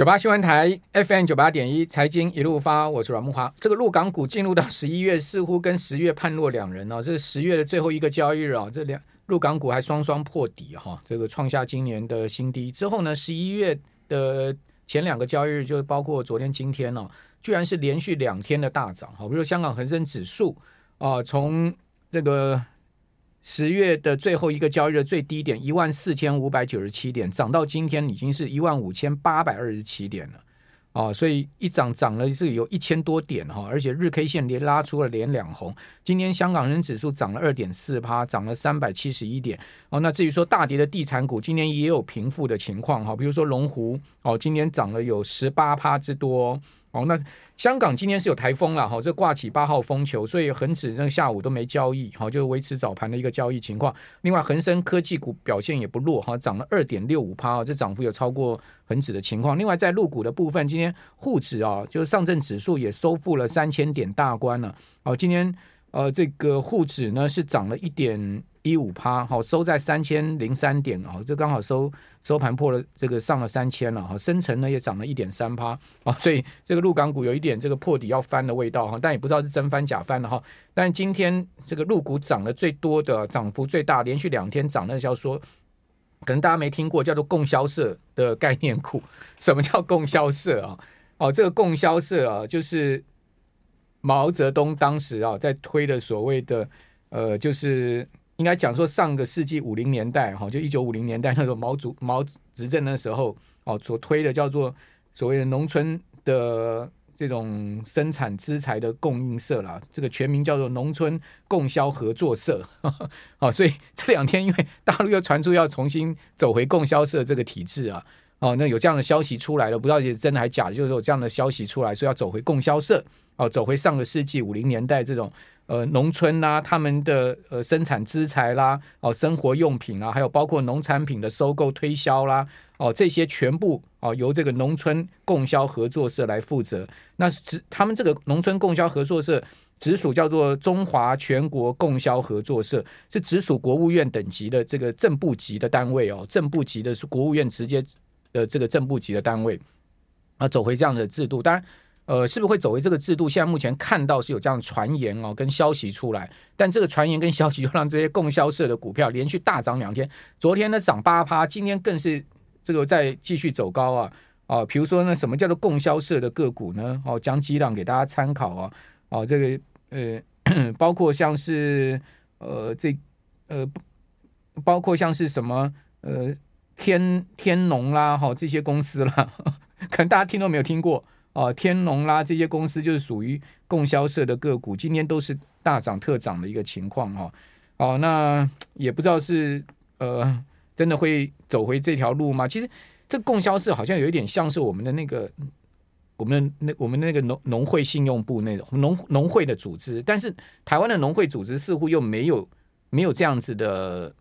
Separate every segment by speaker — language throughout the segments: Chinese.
Speaker 1: 九八新闻台 FM 九八点一财经一路发，我是阮慕华。这个陆港股进入到 十一月，似乎跟十月判若两人哦。这是十月的最后一个交易日啊，这两陆港股还双双破底哈，这个创下今年的新低。之后呢，十一月的前两个交易日，就包括昨天、今天哦，居然是连续两天的大涨哈。比如说香港恒生指数啊，从这个。十月的最后一个交易日最低点一万四千五百九十七点，涨到今天已经是一万五千八百二十七点了，哦，所以一涨涨了是有一千多点哈，而且日 K 线连拉出了连两红。今天香港人指数涨了二点四趴，涨了三百七十一点。哦，那至于说大跌的地产股，今天也有平复的情况哈，比如说龙湖哦，今天涨了有十八趴之多。哦那香港今天是有台风了哈，这挂起八号风球，所以恒指那下午都没交易，好，就维持早盘的一个交易情况。另外，恒生科技股表现也不弱哈，涨了二点六五趴，这涨幅有超过恒指的情况。另外，在入股的部分，今天沪指啊，就是上证指数也收复了三千点大关了。哦，今天呃，这个沪指呢是涨了一点。一五趴，好，收在三千零三点啊，这刚好收收盘破了这个上了三千了哈，深成呢也涨了一点三趴啊，所以这个陆港股有一点这个破底要翻的味道哈，但也不知道是真翻假翻了哈。但今天这个陆股涨得最多的，涨幅最大，连续两天涨，那叫说可能大家没听过，叫做供销社的概念股。什么叫供销社啊？哦，这个供销社啊，就是毛泽东当时啊在推的所谓的呃，就是。应该讲说，上个世纪五零年代，哈，就一九五零年代那个毛主毛执政的时候，哦，所推的叫做所谓的农村的这种生产资材的供应社啦，这个全名叫做农村供销合作社，哦，所以这两天因为大陆又传出要重新走回供销社这个体制啊，哦，那有这样的消息出来了，不知道是真的还假的，就是有这样的消息出来，说要走回供销社，哦，走回上个世纪五零年代这种。呃，农村啦，他们的呃生产资材啦，哦，生活用品啦，还有包括农产品的收购推销啦，哦，这些全部哦由这个农村供销合作社来负责。那直他们这个农村供销合作社直属叫做中华全国供销合作社，是直属国务院等级的这个正部级的单位哦，正部级的是国务院直接的这个正部级的单位啊，走回这样的制度，当然。呃，是不是会走回这个制度？现在目前看到是有这样传言哦，跟消息出来。但这个传言跟消息就让这些供销社的股票连续大涨两天。昨天呢涨八趴，今天更是这个在继续走高啊啊！比如说呢，什么叫做供销社的个股呢？哦，讲几档给大家参考啊。哦，这个呃，包括像是呃这呃，包括像是什么呃天天农啦，哈这些公司啦，可能大家听都没有听过。哦，天龙啦，这些公司就是属于供销社的个股，今天都是大涨特涨的一个情况哈。哦，那也不知道是呃真的会走回这条路吗？其实这供销社好像有一点像是我们的那个我们那我们那个农农会信用部那种农农会的组织，但是台湾的农会组织似乎又没有没有这样子的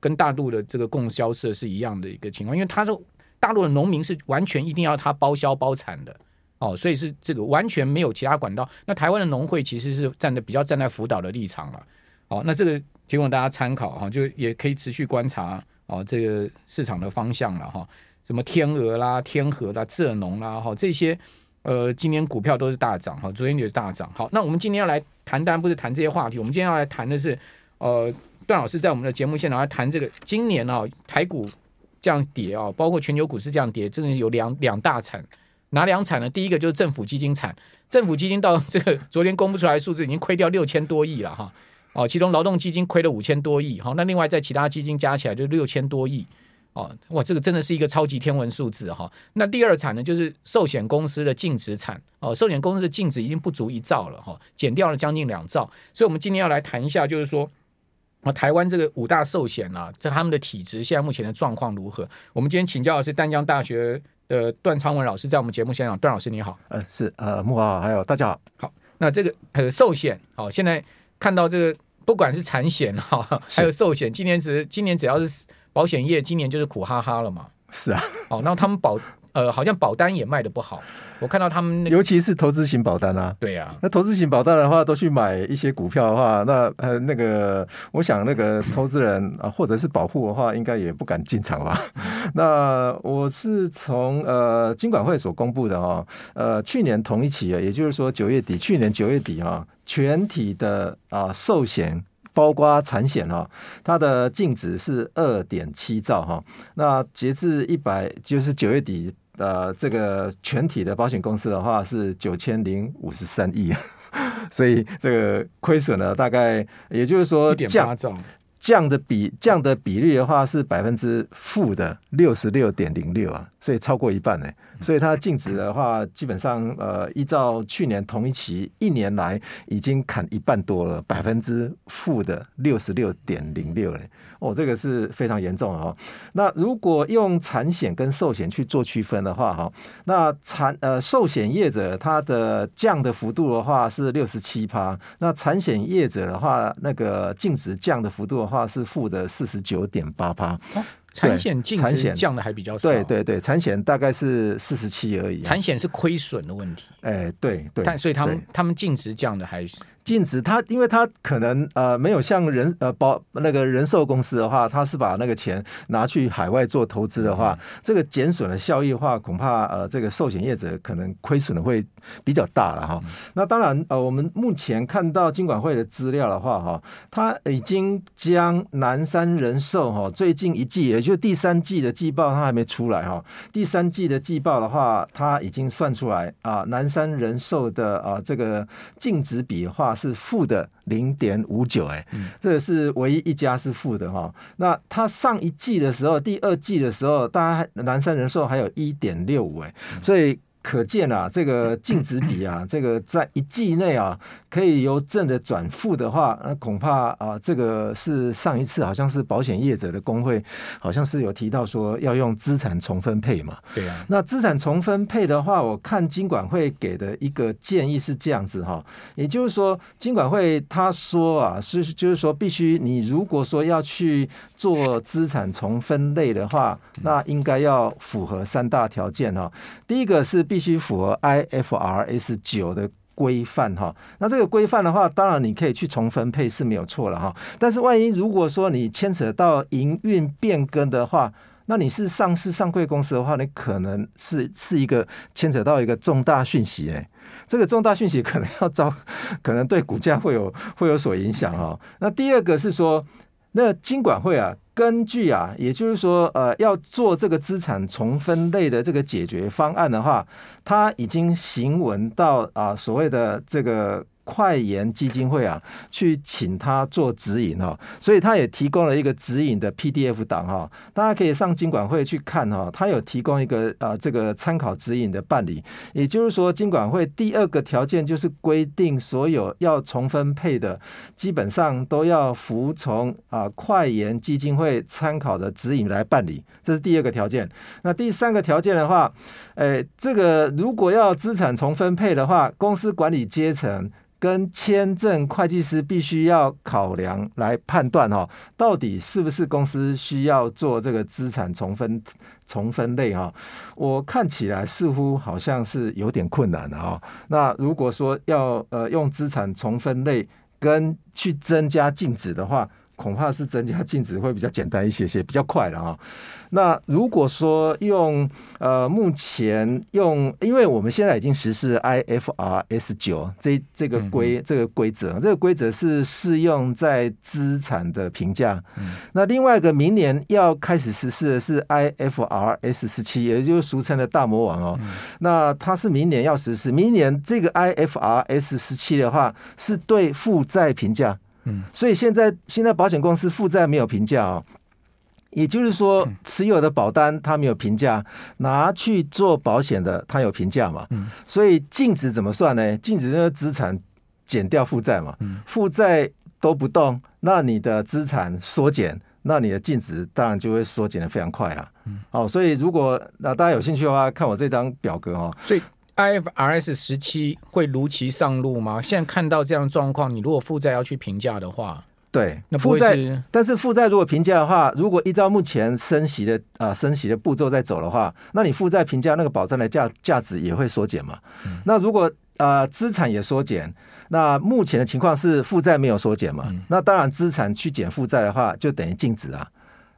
Speaker 1: 跟大陆的这个供销社是一样的一个情况，因为他说。大陆的农民是完全一定要他包销包产的哦，所以是这个完全没有其他管道。那台湾的农会其实是站的比较站在辅导的立场了，哦，那这个提供大家参考哈，就也可以持续观察哦这个市场的方向了哈。什么天鹅啦、天河啦、浙农啦哈这些呃，今年股票都是大涨哈，昨天也是大涨。好，那我们今天要来谈，当然不是谈这些话题，我们今天要来谈的是呃，段老师在我们的节目现场来谈这个今年啊台股。这样跌啊，包括全球股市这样跌，真的有两两大惨，哪两惨呢？第一个就是政府基金惨，政府基金到这个昨天公布出来的数字已经亏掉六千多亿了哈，哦，其中劳动基金亏了五千多亿，好，那另外在其他基金加起来就六千多亿，哦，哇，这个真的是一个超级天文数字哈。那第二惨呢，就是寿险公司的净值惨，哦，寿险公司的净值已经不足一兆了哈，减掉了将近两兆，所以我们今天要来谈一下，就是说。啊，台湾这个五大寿险啊，在他们的体质现在目前的状况如何？我们今天请教的是淡江大学的段昌文老师，在我们节目现场，段老师你好。
Speaker 2: 呃，是呃，慕驊还有大家好。
Speaker 1: 好，那这个呃寿险，好，现在看到这个不管是产险 哈，还有寿险，今年只今年只要是保险业，今年就是苦哈哈了嘛。
Speaker 2: 是啊，
Speaker 1: 好，然后他们保呃，好像保单也卖的不好。我看到他们、那个，
Speaker 2: 尤其是投资型保单啊。
Speaker 1: 对呀、啊，
Speaker 2: 那投资型保单的话，都去买一些股票的话，那呃，那个，我想那个投资人啊，或者是保户的话，应该也不敢进场吧。那我是从呃金管会所公布的哈，呃，去年同一期啊，也就是说九月底，去年九月底哈，全体的啊寿险。包括产险哈，它的净值是二点七兆哈。那截至一百就是九月底呃，这个全体的保险公司的话是九千零五十三亿，所以这个亏损呢，大概也就是说降降的比降的比率的话是百分之负的六十六点零六啊，所以超过一半呢。所以它净值的话，基本上呃，依照去年同一期一年来已经砍一半多了，百分之负的六十六点零六嘞。哦，这个是非常严重的哦。那如果用产险跟寿险去做区分的话，哈，那产呃寿险业者它的降的幅度的话是六十七趴，那产险业者的话，那个净值降的幅度的话是负的四十九点八趴。
Speaker 1: 产险净值降的还比较少，
Speaker 2: 对对对，产险大概是四十七而已。
Speaker 1: 产险是亏损的问题，
Speaker 2: 哎，对对，
Speaker 1: 但所以他们他们净值降的还是。
Speaker 2: 净值，它因为他可能呃没有像人呃保那个人寿公司的话，他是把那个钱拿去海外做投资的话，嗯、这个减损的效益的话，恐怕呃这个寿险业者可能亏损的会比较大了哈。嗯、那当然呃我们目前看到金管会的资料的话哈，他已经将南山人寿哈最近一季，也就是第三季的季报它还没出来哈，第三季的季报的话，他已经算出来啊南山人寿的啊这个净值比的话。是负的零点五九，哎，这个是唯一一家是负的哈。那它上一季的时候，第二季的时候，大家南山人寿还有一点六五，哎，所以。可见啊，这个净值比啊，这个在一季内啊，可以由正的转负的话，那恐怕啊，这个是上一次好像是保险业者的工会，好像是有提到说要用资产重分配嘛。
Speaker 1: 对啊。
Speaker 2: 那资产重分配的话，我看金管会给的一个建议是这样子哈，也就是说，金管会他说啊，是就是说，必须你如果说要去做资产重分类的话，那应该要符合三大条件哈。第一个是必必须符合 IFRS 九的规范哈，那这个规范的话，当然你可以去重分配是没有错了哈。但是万一如果说你牵扯到营运变更的话，那你是上市上柜公司的话，你可能是是一个牵扯到一个重大讯息哎，这个重大讯息可能要招，可能对股价会有会有所影响哈。那第二个是说，那金管会啊。根据啊，也就是说，呃，要做这个资产重分类的这个解决方案的话，他已经行文到啊所谓的这个。快研基金会啊，去请他做指引哈，所以他也提供了一个指引的 PDF 档哈，大家可以上金管会去看哈，他有提供一个啊这个参考指引的办理，也就是说金管会第二个条件就是规定所有要重分配的，基本上都要服从啊快研基金会参考的指引来办理，这是第二个条件。那第三个条件的话，诶，这个如果要资产重分配的话，公司管理阶层。跟签证会计师必须要考量来判断哈，到底是不是公司需要做这个资产重分重分类哈？我看起来似乎好像是有点困难的哈。那如果说要呃用资产重分类跟去增加净值的话，恐怕是增加净值会比较简单一些些，比较快了哈。那如果说用呃目前用，因为我们现在已经实施 IFRS 九这这个规这个规则，这个规则是适用在资产的评价。那另外一个明年要开始实施的是 IFRS 十七，也就是俗称的大魔王哦。那它是明年要实施，明年这个 IFRS 十七的话是对负债评价。嗯，所以现在现在保险公司负债没有评价哦，也就是说持有的保单它没有评价，拿去做保险的它有评价嘛。嗯，所以净值怎么算呢？净值就是资产减掉负债嘛。嗯，负债都不动，那你的资产缩减，那你的净值当然就会缩减的非常快啊。嗯，哦，所以如果那大家有兴趣的话，看我这张表格哦。所以。
Speaker 1: IFRS 十七会如期上路吗？现在看到这样状况，你如果负债要去评价的话，
Speaker 2: 对，
Speaker 1: 那负债，
Speaker 2: 但是负债如果评价的话，如果依照目前升息的啊、呃、升息的步骤在走的话，那你负债评价那个保证的价价值也会缩减嘛。嗯、那如果啊资、呃、产也缩减，那目前的情况是负债没有缩减嘛？嗯、那当然资产去减负债的话，就等于净值啊。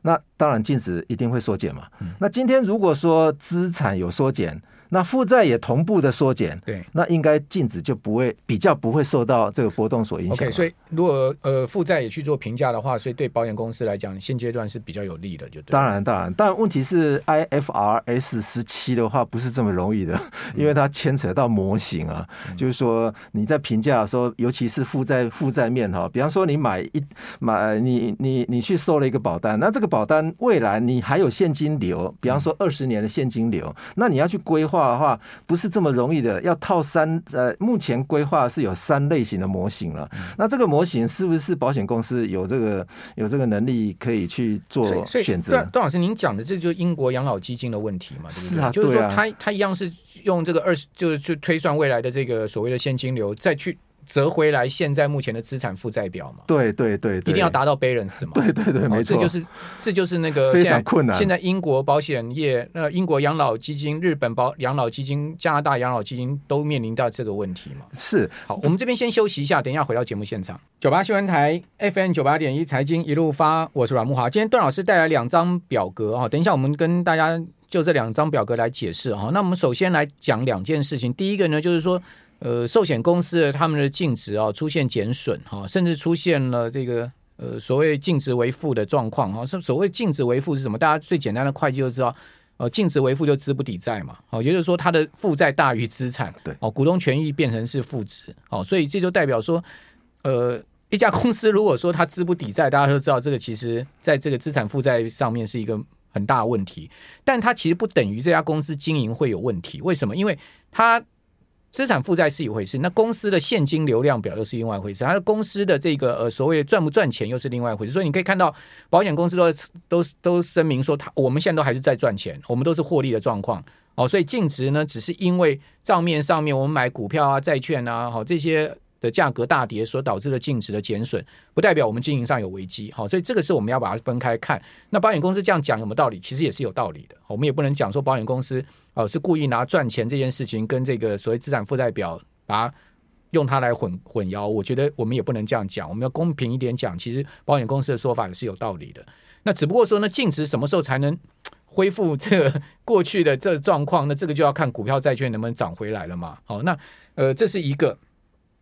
Speaker 2: 那当然净值一定会缩减嘛。嗯、那今天如果说资产有缩减，那负债也同步的缩减，
Speaker 1: 对，
Speaker 2: 那应该净值就不会比较不会受到这个波动所影响。
Speaker 1: OK，所以如果呃负债也去做评价的话，所以对保险公司来讲，现阶段是比较有利的，就对。
Speaker 2: 当然，当然，但问题是 IFRS 十七的话不是这么容易的，因为它牵扯到模型啊，嗯、就是说你在评价的时候，尤其是负债负债面哈，比方说你买一买你你你去收了一个保单，那这个保单未来你还有现金流，比方说二十年的现金流，嗯、那你要去规划。的话不是这么容易的，要套三呃，目前规划是有三类型的模型了。嗯、那这个模型是不是保险公司有这个有这个能力可以去做选择？
Speaker 1: 段老师，您讲的这就是英国养老基金的问题嘛？对不对？
Speaker 2: 是啊，
Speaker 1: 就是说他他一样是用这个二十，就是去推算未来的这个所谓的现金流，再去。折回来现在目前的资产负债表嘛？
Speaker 2: 对对对，
Speaker 1: 一定要达到 balance 嘛？
Speaker 2: 对对对，没错，
Speaker 1: 这就是这就是那个
Speaker 2: 非常困难。
Speaker 1: 现在英国保险业、那英国养老基金、日本保养老基金、加拿大养老基金都面临到这个问题嘛？
Speaker 2: 是。
Speaker 1: 好，我们这边先休息一下，等一下回到节目现场。九八新闻台 FM 九八点一财经一路发，我是阮木华。今天段老师带来两张表格啊，等一下我们跟大家就这两张表格来解释啊。那我们首先来讲两件事情，第一个呢就是说。呃，寿险公司他们的净值啊出现减损哈，甚至出现了这个呃所谓净值为负的状况哈。所所谓净值为负是什么？大家最简单的会计就知道，呃，净值为负就资不抵债嘛。哦，也就是说它的负债大于资产，
Speaker 2: 对，
Speaker 1: 哦，股东权益变成是负值，哦，所以这就代表说，呃，一家公司如果说它资不抵债，大家都知道这个其实在这个资产负债上面是一个很大的问题，但它其实不等于这家公司经营会有问题。为什么？因为它。资产负债是一回事，那公司的现金流量表又是另外一回事，它的公司的这个呃所谓赚不赚钱又是另外一回事。所以你可以看到，保险公司都都都声明说，它我们现在都还是在赚钱，我们都是获利的状况。哦，所以净值呢，只是因为账面上面我们买股票啊、债券啊，好这些。的价格大跌所导致的净值的减损，不代表我们经营上有危机，好，所以这个是我们要把它分开看。那保险公司这样讲有没有道理？其实也是有道理的。我们也不能讲说保险公司哦是故意拿赚钱这件事情跟这个所谓资产负债表把它用它来混混淆。我觉得我们也不能这样讲，我们要公平一点讲。其实保险公司的说法也是有道理的。那只不过说呢，净值什么时候才能恢复这个 过去的这状况？那这个就要看股票债券能不能涨回来了嘛。好，那呃这是一个。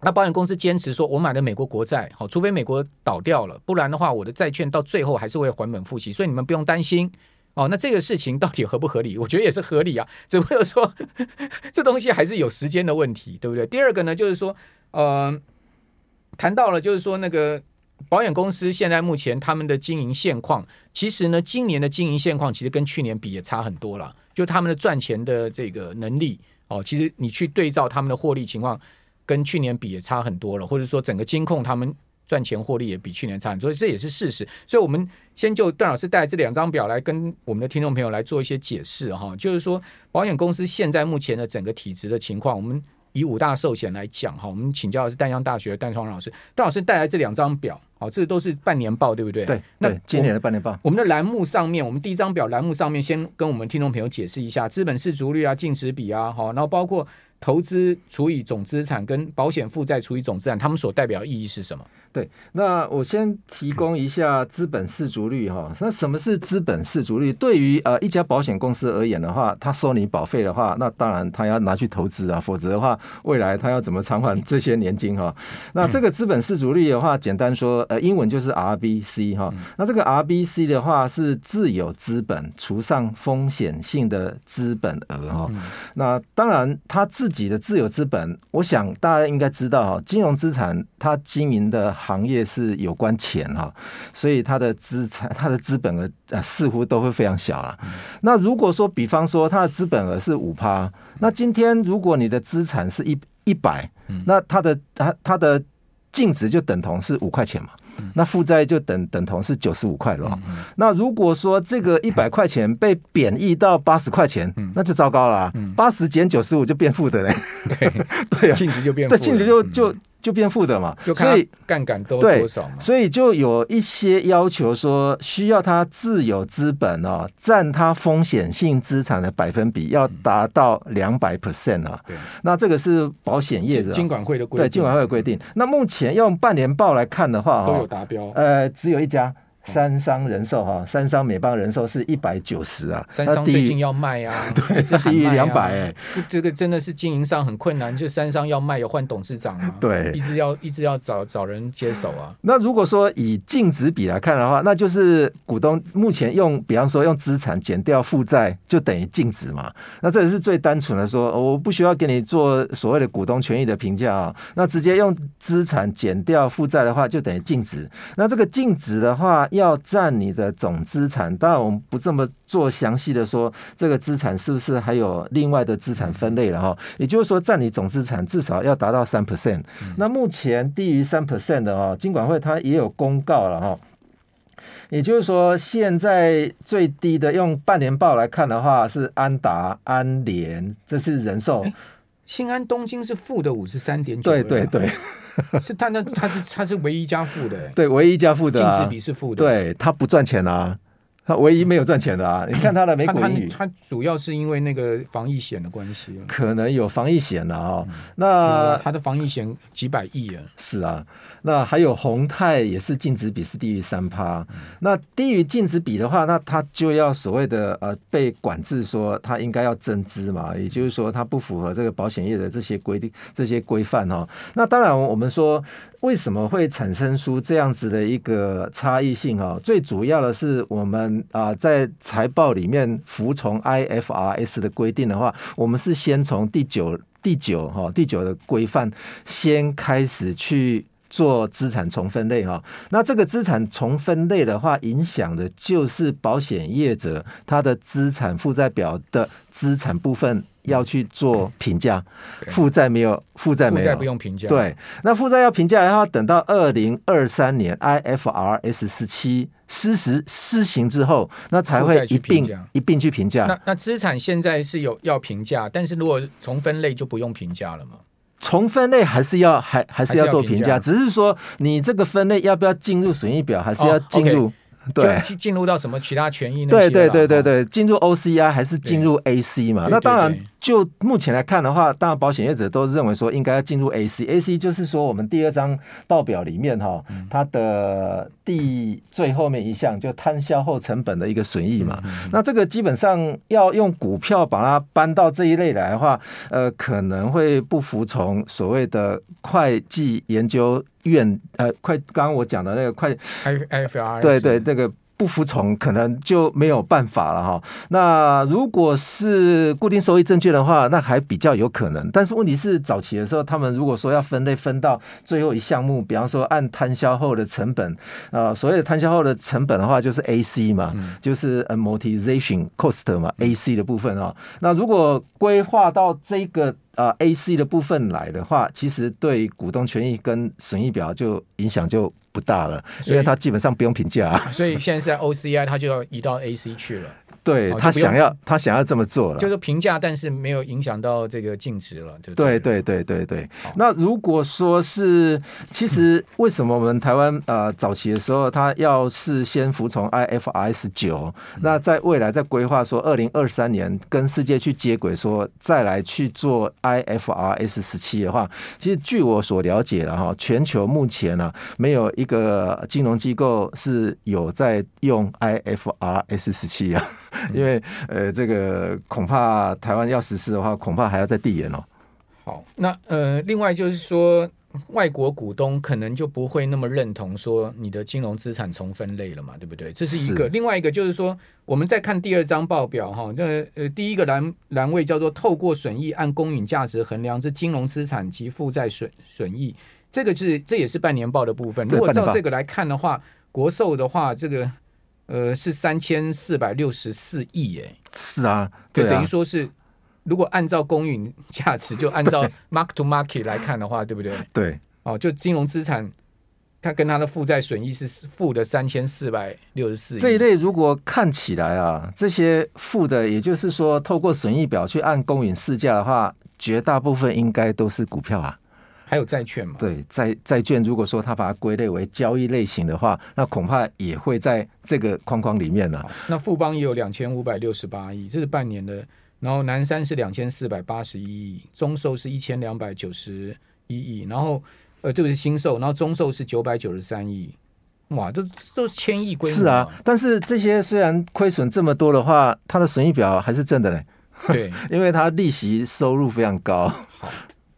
Speaker 1: 那保险公司坚持说，我买的美国国债，好，除非美国倒掉了，不然的话，我的债券到最后还是会还本付息，所以你们不用担心。哦，那这个事情到底合不合理？我觉得也是合理啊，只不过说这东西还是有时间的问题，对不对？第二个呢，就是说，呃，谈到了，就是说那个保险公司现在目前他们的经营现况，其实呢，今年的经营现况其实跟去年比也差很多了，就他们的赚钱的这个能力，哦，其实你去对照他们的获利情况。跟去年比也差很多了，或者说整个金控他们赚钱获利也比去年差很多，所以这也是事实。所以，我们先就段老师带来这两张表来跟我们的听众朋友来做一些解释哈，就是说保险公司现在目前的整个体质的情况，我们以五大寿险来讲哈，我们请教的是淡江大学的段双老师，段老师带来这两张表，好，这都是半年报，对不对？
Speaker 2: 对，那今年的半年报，
Speaker 1: 我们的栏目上面，我们第一张表栏目上面先跟我们听众朋友解释一下资本市足率啊、净值比啊，好，然后包括。投资除以总资产跟保险负债除以总资产，他们所代表的意义是什么？
Speaker 2: 对，那我先提供一下资本市足率哈。那什么是资本市足率？对于呃一家保险公司而言的话，他收你保费的话，那当然他要拿去投资啊，否则的话，未来他要怎么偿还这些年金哈？那这个资本市足率的话，简单说，呃，英文就是 RBC 哈。那这个 RBC 的话是自有资本除上风险性的资本额哈。那当然他自己的自有资本，我想大家应该知道哈，金融资产它经营的。行业是有关钱哈，所以它的资产、它的资本额啊，似乎都会非常小了。那如果说，比方说它的资本额是五趴，那今天如果你的资产是一一百，那它的它它的净值就等同是五块钱嘛。那负债就等等同是九十五块了。那如果说这个 一百块钱被贬义到八十块钱，那就糟糕了。八十减九十五就变负的嘞。
Speaker 1: 对 对啊，净值就变负，
Speaker 2: 对净值就就就变负的嘛，
Speaker 1: 就看
Speaker 2: 所以
Speaker 1: 杠杆
Speaker 2: 多
Speaker 1: 多少嘛，
Speaker 2: 所以就有一些要求说，需要他自有资本哦，占他风险性资产的百分比要达到两百 percent 啊。
Speaker 1: 对，
Speaker 2: 那这个是保险业的
Speaker 1: 金管会的规定，
Speaker 2: 对金管会的规定。那目前用半年报来看的话，
Speaker 1: 都有达标。
Speaker 2: 呃，只有一家。三商人寿哈，三商美邦人寿是一百九十啊，
Speaker 1: 三商最近要卖啊，
Speaker 2: 对，是低于两百哎，
Speaker 1: 这个真的是经营上很困难，就三商要卖，有换董事长啊，
Speaker 2: 对，
Speaker 1: 一直要一直要找找人接手啊。
Speaker 2: 那如果说以净值比来看的话，那就是股东目前用，比方说用资产减掉负债，就等于净值嘛。那这也是最单纯的说，我不需要给你做所谓的股东权益的评价啊，那直接用资产减掉负债的话，就等于净值。那这个净值的话，要占你的总资产，当然我们不这么做详细的说，这个资产是不是还有另外的资产分类了哈？也就是说，占你总资产至少要达到三 percent。那目前低于三 percent 的哦，金管会它也有公告了哈。也就是说，现在最低的用半年报来看的话，是安达、安联，这是人寿。
Speaker 1: 新安东京是负的五十三点
Speaker 2: 九。对对对。
Speaker 1: 是他那他是他是唯一一家负的，
Speaker 2: 对，唯一一家负的，
Speaker 1: 净值比是负的，
Speaker 2: 对，他不赚钱啊，他唯一没有赚钱的啊，你看他的美股盈余，
Speaker 1: 他主要是因为那个防疫险的关系，
Speaker 2: 可能有防疫险的啊，那
Speaker 1: 他的防疫险几百亿啊，
Speaker 2: 是啊。那还有宏泰也是净值比是低于三趴，那低于净值比的话，那他就要所谓的呃被管制，说他应该要增资嘛，也就是说他不符合这个保险业的这些规定、这些规范哦。那当然我们说为什么会产生出这样子的一个差异性哦？最主要的是我们啊在财报里面服从 IFRS 的规定的话，我们是先从第九第九哈第九的规范先开始去。做资产重分类哈，那这个资产重分类的话，影响的就是保险业者他的资产负债表的资产部分要去做评价，负债没有，负债没有，
Speaker 1: 负债不用评价。
Speaker 2: 对，那负债要评价，然后等到二零二三年 IFRS 十七施实施行之后，那才会一并一并去评价。
Speaker 1: 那那资产现在是有要评价，但是如果重分类就不用评价了吗？
Speaker 2: 重分类还是要还还是要做评价，只是说你这个分类要不要进入损益表，还是要进入、对
Speaker 1: 进入到什么其他权益？
Speaker 2: 对对对对对，进入 OCI 还是进入 AC 嘛？那当然。就目前来看的话，当然保险业者都认为说应该要进入 AC。AC 就是说我们第二张报表里面哈，它的第最后面一项就摊销后成本的一个损益嘛。那这个基本上要用股票把它搬到这一类来的话，呃，可能会不服从所谓的会计研究院呃，快刚刚我讲的那个快
Speaker 1: IFRS
Speaker 2: 对对那个。不服从可能就没有办法了哈。那如果是固定收益证券的话，那还比较有可能。但是问题是早期的时候，他们如果说要分类分到最后一项目，比方说按摊销后的成本，呃，所谓的摊销后的成本的话，就是 AC 嘛，就是 amortization cost 嘛，AC 的部分啊。那如果规划到这个。啊，AC 的部分来的话，其实对股东权益跟损益表就影响就不大了，所以它基本上不用评价啊。
Speaker 1: 所以现在是在 OCI，它就要移到 AC 去了。
Speaker 2: 对，他想要，他想要这么做了，
Speaker 1: 就是评价，但是没有影响到这个净值了，对不
Speaker 2: 对？对对对对对。那如果说是，其实为什么我们台湾呃早期的时候，他要是先服从 IFRS 九，那在未来在规划说二零二三年跟世界去接轨，说再来去做 IFRS 十七的话，其实据我所了解了哈，全球目前呢、啊、没有一个金融机构是有在用 IFRS 十七啊。因为呃，这个恐怕台湾要实施的话，恐怕还要再递延哦。
Speaker 1: 好，那呃，另外就是说，外国股东可能就不会那么认同说你的金融资产重分类了嘛，对不对？这是一个。另外一个就是说，我们再看第二张报表哈，那呃，第一个栏栏位叫做透过损益按公允价值衡量之金融资产及负债损损益，这个是这也是半年报的部分。如果照这个来看的话，国寿的话，这个。呃，是三千四百六十四亿，哎，
Speaker 2: 是啊，对啊，
Speaker 1: 等于说是，如果按照公允价值，就按照 mark to market 来看的话，对不对？
Speaker 2: 对，
Speaker 1: 哦，就金融资产，它跟它的负债损益是负的三千四百六十四亿。
Speaker 2: 这一类如果看起来啊，这些负的，也就是说，透过损益表去按公允市价的话，绝大部分应该都是股票啊。
Speaker 1: 还有债券嘛？
Speaker 2: 对，债债券如果说它把它归类为交易类型的话，那恐怕也会在这个框框里面了。
Speaker 1: 那富邦也有两千五百六十八亿，这是半年的。然后南山是两千四百八十一亿，中寿是一千两百九十一亿，然后呃，这个是新寿，然后中寿是九百九十三亿。哇，都都是千亿规模。
Speaker 2: 是啊，但是这些虽然亏损这么多的话，它的损益表还是正的嘞。
Speaker 1: 对，
Speaker 2: 因为它利息收入非常高。
Speaker 1: 好，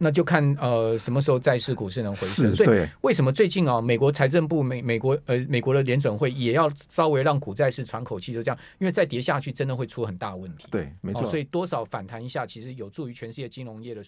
Speaker 1: 那就看呃什么时候债市股市能回升。所以为什么最近啊，美国财政部美美国呃美国的联准会也要稍微让股债市喘口气，就这样，因为再跌下去真的会出很大问题。
Speaker 2: 对，没错。
Speaker 1: 所以多少反弹一下，其实有助于全世界金融业的。